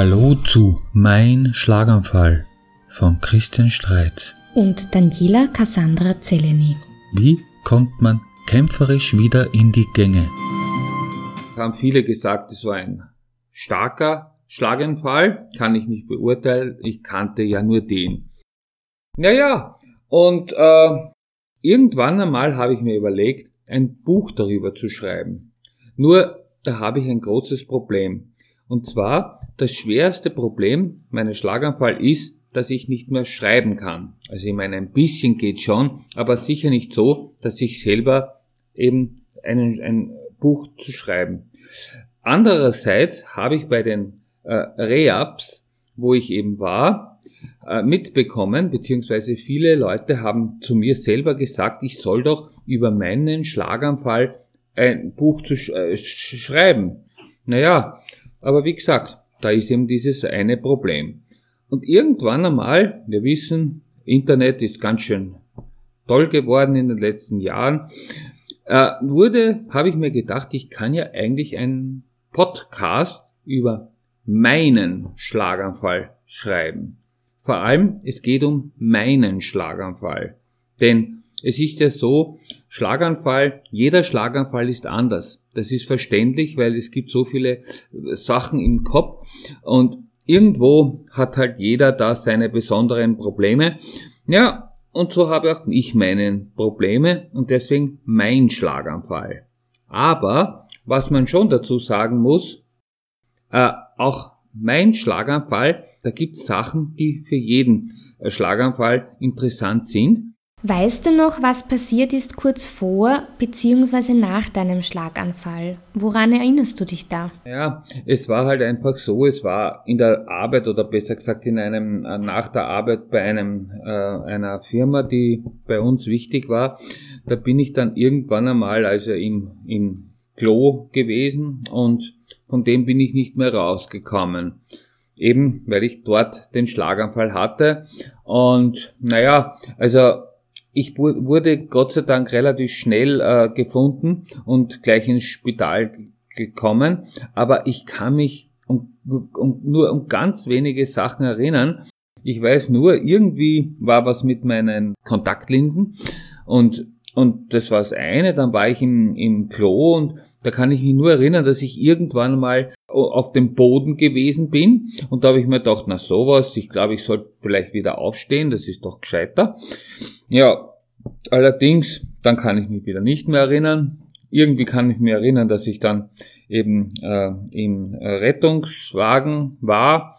Hallo zu Mein Schlaganfall von Christian Streitz. und Daniela Cassandra Zeleny. Wie kommt man kämpferisch wieder in die Gänge? Es haben viele gesagt, es war ein starker Schlaganfall. Kann ich nicht beurteilen. Ich kannte ja nur den. Naja, und äh, irgendwann einmal habe ich mir überlegt, ein Buch darüber zu schreiben. Nur, da habe ich ein großes Problem. Und zwar, das schwerste Problem meines Schlaganfall ist, dass ich nicht mehr schreiben kann. Also ich meine, ein bisschen geht schon, aber sicher nicht so, dass ich selber eben einen, ein Buch zu schreiben. Andererseits habe ich bei den äh, Rehabs, wo ich eben war, äh, mitbekommen, beziehungsweise viele Leute haben zu mir selber gesagt, ich soll doch über meinen Schlaganfall ein Buch zu sch äh, sch schreiben. Naja, aber wie gesagt, da ist eben dieses eine Problem. Und irgendwann einmal, wir wissen, Internet ist ganz schön toll geworden in den letzten Jahren, äh, wurde, habe ich mir gedacht, ich kann ja eigentlich einen Podcast über meinen Schlaganfall schreiben. Vor allem, es geht um meinen Schlaganfall. Denn es ist ja so, Schlaganfall, jeder Schlaganfall ist anders. Das ist verständlich, weil es gibt so viele Sachen im Kopf und irgendwo hat halt jeder da seine besonderen Probleme. Ja, und so habe auch ich meine Probleme und deswegen mein Schlaganfall. Aber was man schon dazu sagen muss, äh, auch mein Schlaganfall, da gibt es Sachen, die für jeden äh, Schlaganfall interessant sind. Weißt du noch, was passiert ist kurz vor bzw. nach deinem Schlaganfall? Woran erinnerst du dich da? Ja, es war halt einfach so, es war in der Arbeit oder besser gesagt in einem äh, nach der Arbeit bei einem äh, einer Firma, die bei uns wichtig war. Da bin ich dann irgendwann einmal also im im Klo gewesen und von dem bin ich nicht mehr rausgekommen. Eben, weil ich dort den Schlaganfall hatte. Und naja, also ich wurde Gott sei Dank relativ schnell äh, gefunden und gleich ins Spital gekommen, aber ich kann mich um, um, nur um ganz wenige Sachen erinnern. Ich weiß nur, irgendwie war was mit meinen Kontaktlinsen und und das war das eine, dann war ich im, im Klo und da kann ich mich nur erinnern, dass ich irgendwann mal auf dem Boden gewesen bin und da habe ich mir gedacht, na sowas, ich glaube, ich sollte vielleicht wieder aufstehen, das ist doch gescheiter. Ja, allerdings, dann kann ich mich wieder nicht mehr erinnern. Irgendwie kann ich mir erinnern, dass ich dann eben äh, im Rettungswagen war.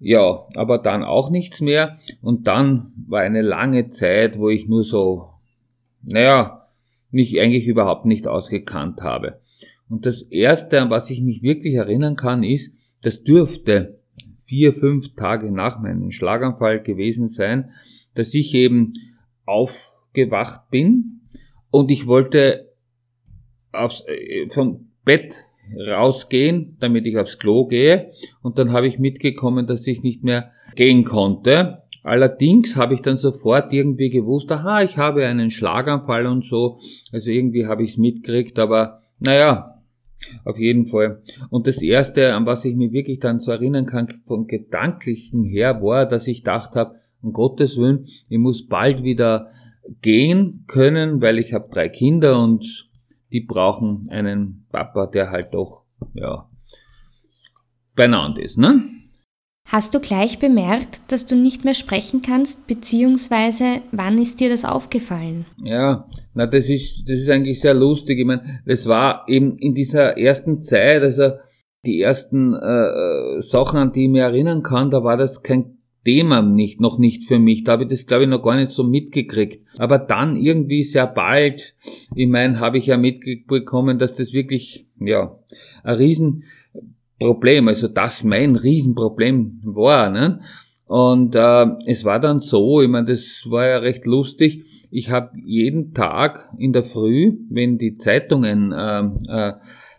Ja, aber dann auch nichts mehr. Und dann war eine lange Zeit, wo ich nur so naja, mich eigentlich überhaupt nicht ausgekannt habe. Und das erste, an was ich mich wirklich erinnern kann, ist, das dürfte vier, fünf Tage nach meinem Schlaganfall gewesen sein, dass ich eben aufgewacht bin und ich wollte aufs, äh, vom Bett rausgehen, damit ich aufs Klo gehe und dann habe ich mitgekommen, dass ich nicht mehr gehen konnte Allerdings habe ich dann sofort irgendwie gewusst, aha, ich habe einen Schlaganfall und so. Also irgendwie habe ich es mitgekriegt, aber naja, auf jeden Fall. Und das erste, an was ich mich wirklich dann so erinnern kann, vom Gedanklichen her, war, dass ich gedacht habe, um Gottes Willen, ich muss bald wieder gehen können, weil ich habe drei Kinder und die brauchen einen Papa, der halt doch, ja, beieinander ist, ne? Hast du gleich bemerkt, dass du nicht mehr sprechen kannst, beziehungsweise wann ist dir das aufgefallen? Ja, na das ist das ist eigentlich sehr lustig. Ich meine, das war eben in dieser ersten Zeit, also die ersten äh, äh, Sachen, an die ich mich erinnern kann, da war das kein Thema nicht, noch nicht für mich. Da habe ich das, glaube ich, noch gar nicht so mitgekriegt. Aber dann irgendwie sehr bald, ich meine, habe ich ja mitbekommen, dass das wirklich, ja, ein riesen Problem, also das mein Riesenproblem war. Ne? Und äh, es war dann so, ich meine, das war ja recht lustig. Ich habe jeden Tag in der Früh, wenn die Zeitungen äh, äh,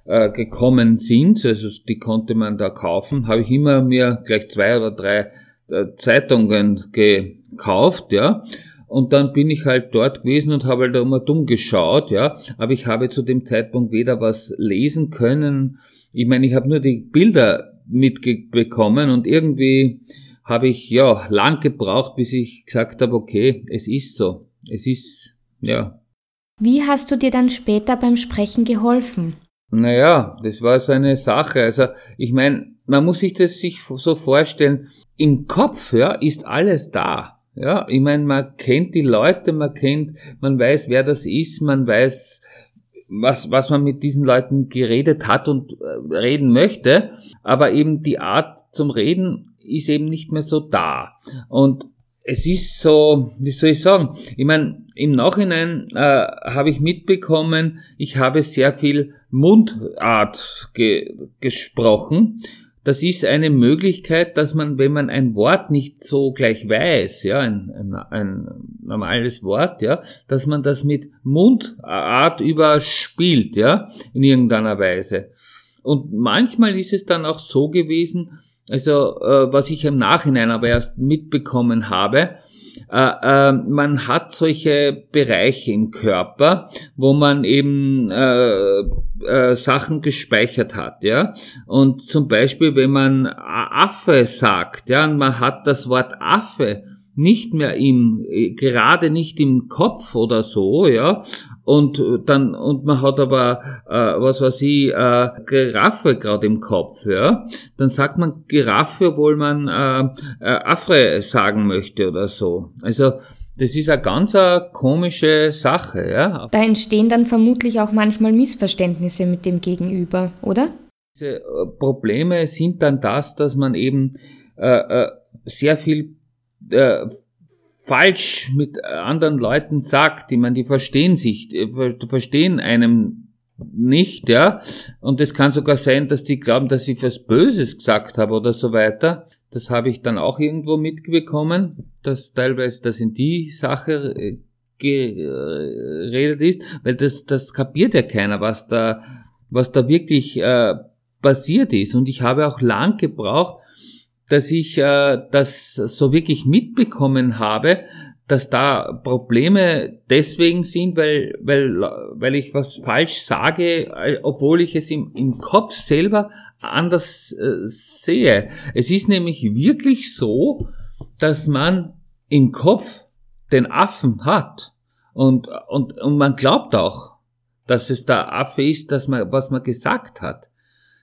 äh, gekommen sind, also die konnte man da kaufen, habe ich immer mir gleich zwei oder drei äh, Zeitungen gekauft, ja. Und dann bin ich halt dort gewesen und habe halt immer dumm geschaut, ja. Aber ich habe zu dem Zeitpunkt weder was lesen können, ich meine, ich habe nur die Bilder mitbekommen und irgendwie habe ich ja lang gebraucht, bis ich gesagt habe, okay, es ist so. Es ist, ja. Wie hast du dir dann später beim Sprechen geholfen? Naja, das war so eine Sache. Also ich meine, man muss sich das sich so vorstellen, im Kopf ja, ist alles da. Ja, ich meine, man kennt die Leute, man kennt, man weiß, wer das ist, man weiß, was, was man mit diesen Leuten geredet hat und äh, reden möchte, aber eben die Art zum Reden ist eben nicht mehr so da. Und es ist so, wie soll ich sagen, ich meine, im Nachhinein äh, habe ich mitbekommen, ich habe sehr viel Mundart ge gesprochen das ist eine Möglichkeit, dass man, wenn man ein Wort nicht so gleich weiß, ja, ein, ein, ein normales Wort, ja, dass man das mit Mundart überspielt, ja, in irgendeiner Weise. Und manchmal ist es dann auch so gewesen, also äh, was ich im Nachhinein aber erst mitbekommen habe, äh, äh, man hat solche Bereiche im Körper, wo man eben äh, äh, Sachen gespeichert hat, ja. Und zum Beispiel, wenn man Affe sagt, ja, und man hat das Wort Affe nicht mehr im, gerade nicht im Kopf oder so, ja, und äh, dann und man hat aber äh, was weiß ich äh, Giraffe gerade im Kopf, ja, dann sagt man Giraffe, obwohl man äh, äh, Afre sagen möchte oder so. Also das ist eine ganz eine komische Sache, ja. Da entstehen dann vermutlich auch manchmal Missverständnisse mit dem Gegenüber, oder? Diese äh, Probleme sind dann das, dass man eben äh, äh, sehr viel äh, falsch mit anderen Leuten sagt, die man, die verstehen sich, die verstehen einem nicht, ja. Und es kann sogar sein, dass die glauben, dass ich was Böses gesagt habe oder so weiter. Das habe ich dann auch irgendwo mitbekommen, dass teilweise das in die Sache äh, geredet ist, weil das, das kapiert ja keiner, was da, was da wirklich äh, passiert ist. Und ich habe auch lang gebraucht, dass ich äh, das so wirklich mitbekommen habe, dass da Probleme deswegen sind, weil, weil, weil ich was falsch sage, äh, obwohl ich es im, im Kopf selber anders äh, sehe. Es ist nämlich wirklich so, dass man im Kopf den Affen hat und, und, und man glaubt auch, dass es der Affe ist, dass man, was man gesagt hat.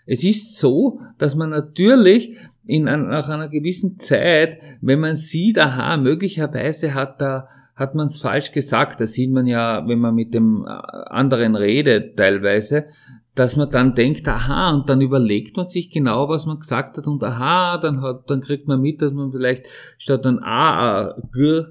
Es ist so, dass man natürlich in, nach einer gewissen Zeit, wenn man sieht, aha, möglicherweise hat da hat man es falsch gesagt. Das sieht man ja, wenn man mit dem äh, anderen redet teilweise, dass man dann denkt, aha, und dann überlegt man sich genau, was man gesagt hat und aha, dann hat, dann kriegt man mit, dass man vielleicht statt ein A, A G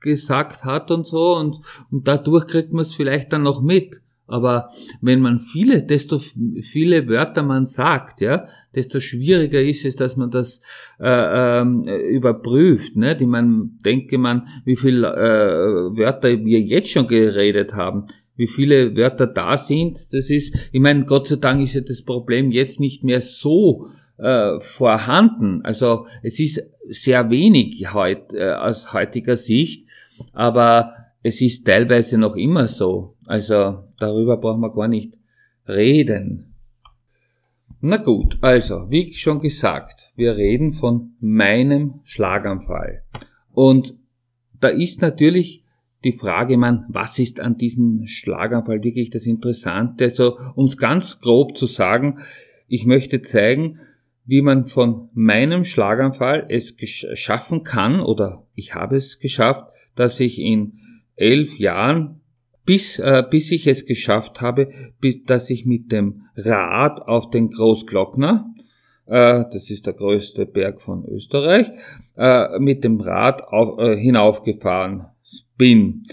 gesagt hat und so und, und dadurch kriegt man es vielleicht dann noch mit. Aber wenn man viele, desto viele Wörter man sagt, ja, desto schwieriger ist es, dass man das äh, ähm, überprüft. Ne? Die man denke man, wie viele äh, Wörter wir jetzt schon geredet haben, wie viele Wörter da sind. Das ist, ich meine, Gott sei Dank ist ja das Problem jetzt nicht mehr so äh, vorhanden. Also es ist sehr wenig heut, äh, aus heutiger Sicht, aber es ist teilweise noch immer so. Also darüber brauchen wir gar nicht reden. Na gut, also, wie schon gesagt, wir reden von meinem Schlaganfall. Und da ist natürlich die Frage, man, was ist an diesem Schlaganfall wirklich das Interessante? Also, um es ganz grob zu sagen, ich möchte zeigen, wie man von meinem Schlaganfall es schaffen kann, oder ich habe es geschafft, dass ich in elf Jahren, bis, äh, bis ich es geschafft habe, bis, dass ich mit dem Rad auf den Großglockner, äh, das ist der größte Berg von Österreich, äh, mit dem Rad auf, äh, hinaufgefahren bin.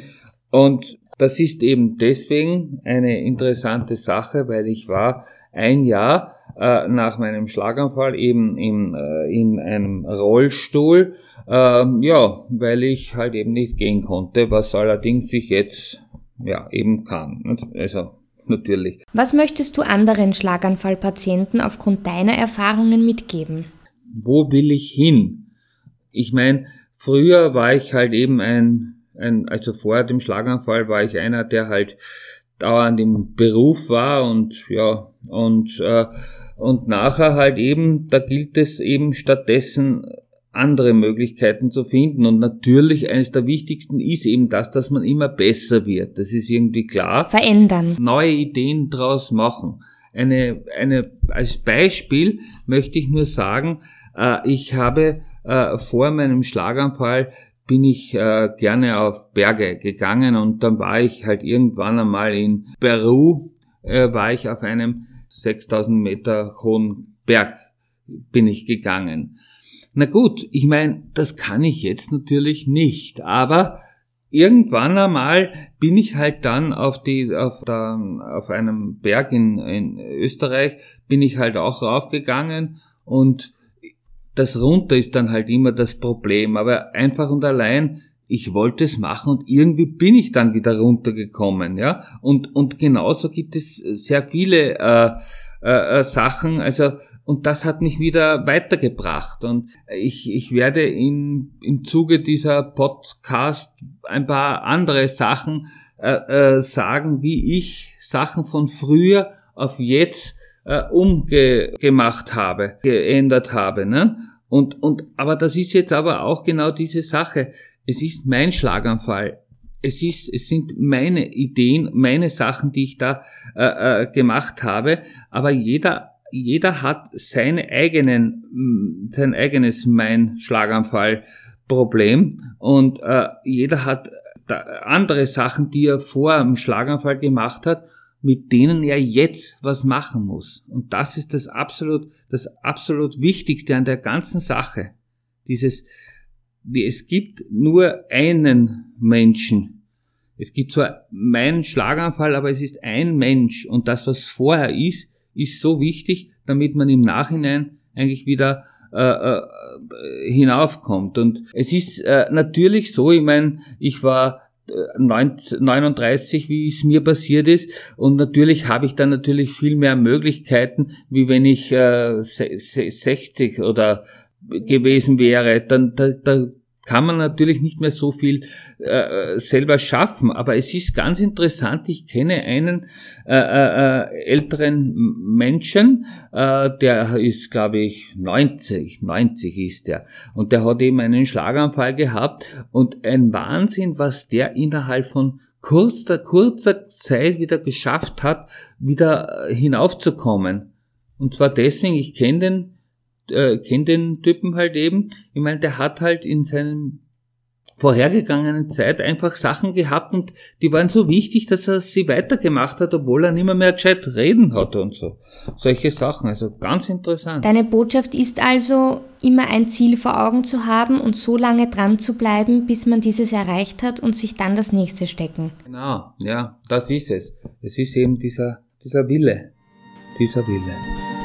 Und das ist eben deswegen eine interessante Sache, weil ich war ein Jahr äh, nach meinem Schlaganfall eben in, äh, in einem Rollstuhl, äh, ja, weil ich halt eben nicht gehen konnte, was allerdings ich jetzt ja eben kann. Also natürlich. Was möchtest du anderen Schlaganfallpatienten aufgrund deiner Erfahrungen mitgeben? Wo will ich hin? Ich meine, früher war ich halt eben ein, ein, also vor dem Schlaganfall war ich einer, der halt dauernd im Beruf war und ja und äh, und nachher halt eben, da gilt es eben stattdessen andere Möglichkeiten zu finden. Und natürlich eines der wichtigsten ist eben das, dass man immer besser wird. Das ist irgendwie klar. Verändern. Neue Ideen draus machen. Eine, eine, als Beispiel möchte ich nur sagen, äh, ich habe äh, vor meinem Schlaganfall bin ich äh, gerne auf Berge gegangen und dann war ich halt irgendwann einmal in Peru, äh, war ich auf einem 6000 Meter hohen Berg bin ich gegangen. Na gut, ich meine, das kann ich jetzt natürlich nicht, aber irgendwann einmal bin ich halt dann auf die auf der auf einem Berg in, in Österreich bin ich halt auch raufgegangen und das runter ist dann halt immer das Problem, aber einfach und allein ich wollte es machen und irgendwie bin ich dann wieder runtergekommen, ja. Und, und genauso gibt es sehr viele äh, äh, äh, Sachen, also, und das hat mich wieder weitergebracht. Und ich, ich werde in, im Zuge dieser Podcast ein paar andere Sachen äh, äh, sagen, wie ich Sachen von früher auf jetzt äh, umgemacht habe, geändert habe. Ne? Und, und, aber das ist jetzt aber auch genau diese Sache. Es ist mein Schlaganfall. Es ist, es sind meine Ideen, meine Sachen, die ich da äh, äh, gemacht habe. Aber jeder, jeder hat seine eigenen, mm, sein eigenes mein Schlaganfall Problem und äh, jeder hat andere Sachen, die er vor dem Schlaganfall gemacht hat, mit denen er jetzt was machen muss. Und das ist das absolut, das absolut Wichtigste an der ganzen Sache. Dieses, es gibt nur einen Menschen. Es gibt zwar meinen Schlaganfall, aber es ist ein Mensch und das, was vorher ist, ist so wichtig, damit man im Nachhinein eigentlich wieder äh, äh, hinaufkommt. Und es ist äh, natürlich so, ich meine, ich war 39, wie es mir passiert ist. Und natürlich habe ich dann natürlich viel mehr Möglichkeiten, wie wenn ich äh, 60 oder gewesen wäre, dann da, da kann man natürlich nicht mehr so viel äh, selber schaffen. Aber es ist ganz interessant, ich kenne einen äh, äh, älteren Menschen, äh, der ist, glaube ich, 90, 90 ist der. Und der hat eben einen Schlaganfall gehabt und ein Wahnsinn, was der innerhalb von kurzer, kurzer Zeit wieder geschafft hat, wieder hinaufzukommen. Und zwar deswegen, ich kenne den äh, kenne den Typen halt eben. Ich meine, der hat halt in seinem vorhergegangenen Zeit einfach Sachen gehabt und die waren so wichtig, dass er sie weitergemacht hat, obwohl er nicht mehr, Chat reden hatte und so. Solche Sachen, also ganz interessant. Deine Botschaft ist also, immer ein Ziel vor Augen zu haben und so lange dran zu bleiben, bis man dieses erreicht hat und sich dann das nächste stecken. Genau, ja, das ist es. Es ist eben dieser, dieser Wille, dieser Wille.